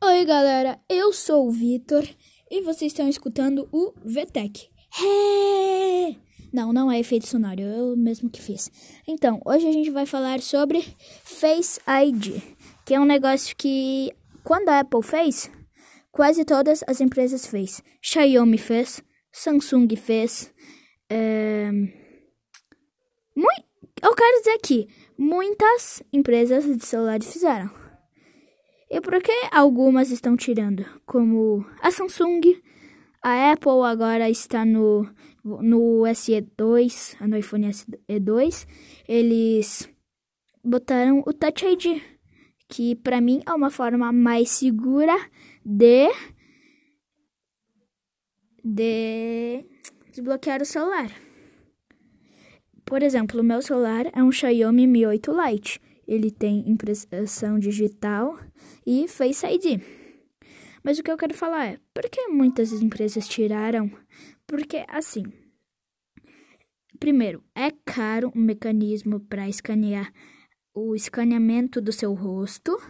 Oi, galera, eu sou o Vitor e vocês estão escutando o VTech. É... Não, não é efeito sonoro, eu mesmo que fiz. Então, hoje a gente vai falar sobre Face ID, que é um negócio que, quando a Apple fez, quase todas as empresas fez. Xiaomi fez, Samsung fez. É... Muito... Eu quero dizer que muitas empresas de celulares fizeram. E por que algumas estão tirando? Como a Samsung, a Apple agora está no, no SE2, no iPhone SE2, eles botaram o Touch ID, que para mim é uma forma mais segura de de desbloquear o celular. Por exemplo, o meu celular é um Xiaomi Mi 8 Lite ele tem impressão digital e Face ID. Mas o que eu quero falar é, por que muitas empresas tiraram? Porque assim, primeiro, é caro o mecanismo para escanear o escaneamento do seu rosto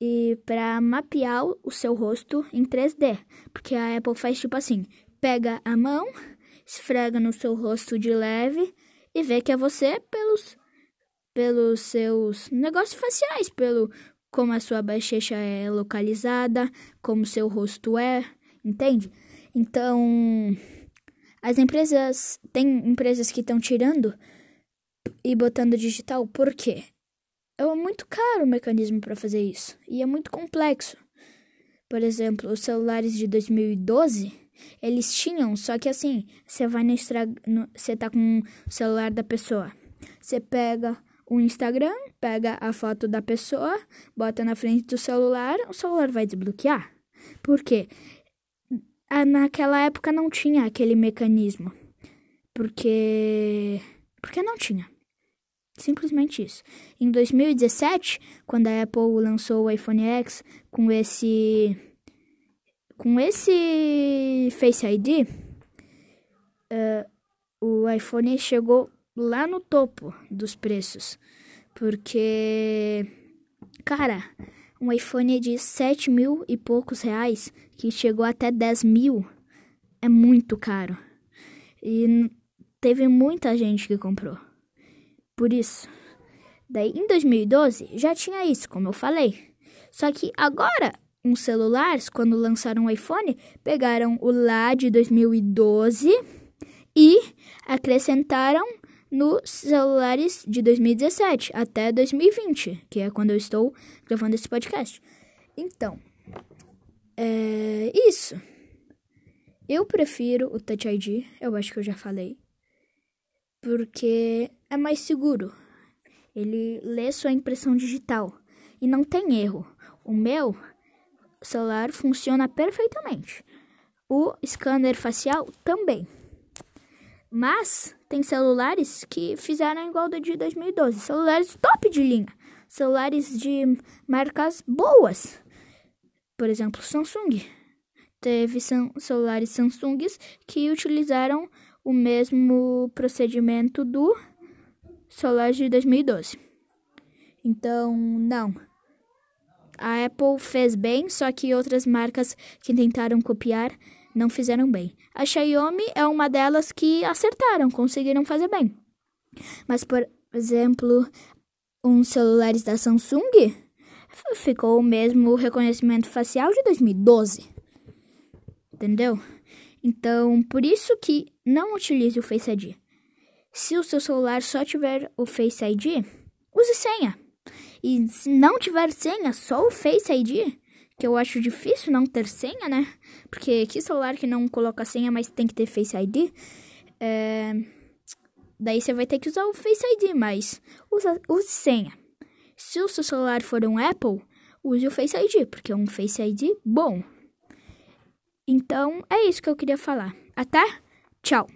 e para mapear o seu rosto em 3D, porque a Apple faz tipo assim, pega a mão, esfrega no seu rosto de leve e vê que é você pelos pelos seus negócios faciais, pelo como a sua bochecha é localizada, como seu rosto é, entende? Então, as empresas tem empresas que estão tirando e botando digital, por quê? É muito caro o mecanismo para fazer isso e é muito complexo. Por exemplo, os celulares de 2012, eles tinham, só que assim, você vai no, no você tá com o celular da pessoa. Você pega o Instagram, pega a foto da pessoa, bota na frente do celular, o celular vai desbloquear. Por quê? Naquela época não tinha aquele mecanismo. Porque. Porque não tinha. Simplesmente isso. Em 2017, quando a Apple lançou o iPhone X com esse. Com esse Face ID, uh, o iPhone chegou lá no topo dos preços. Porque, cara, um iPhone de 7 mil e poucos reais, que chegou até 10 mil, é muito caro. E teve muita gente que comprou. Por isso. Daí, em 2012, já tinha isso, como eu falei. Só que agora, os celulares, quando lançaram o iPhone, pegaram o lá de 2012 e acrescentaram nos celulares de 2017 até 2020, que é quando eu estou gravando esse podcast. Então, é isso. Eu prefiro o Touch ID, eu acho que eu já falei, porque é mais seguro. Ele lê sua impressão digital e não tem erro. O meu celular funciona perfeitamente. O scanner facial também. Mas tem celulares que fizeram igual do de 2012. Celulares top de linha. Celulares de marcas boas. Por exemplo, Samsung. Teve celulares Samsungs que utilizaram o mesmo procedimento do celular de 2012. Então, não. A Apple fez bem, só que outras marcas que tentaram copiar não fizeram bem. A Xiaomi é uma delas que acertaram, conseguiram fazer bem. Mas, por exemplo, uns celulares da Samsung ficou o mesmo reconhecimento facial de 2012. Entendeu? Então, por isso que não utilize o Face ID. Se o seu celular só tiver o Face ID, use senha. E se não tiver senha, só o Face ID, que eu acho difícil não ter senha, né? Porque que celular que não coloca senha, mas tem que ter Face ID? É... Daí você vai ter que usar o Face ID, mas usa, use senha. Se o seu celular for um Apple, use o Face ID, porque é um Face ID bom. Então, é isso que eu queria falar. Até, tchau!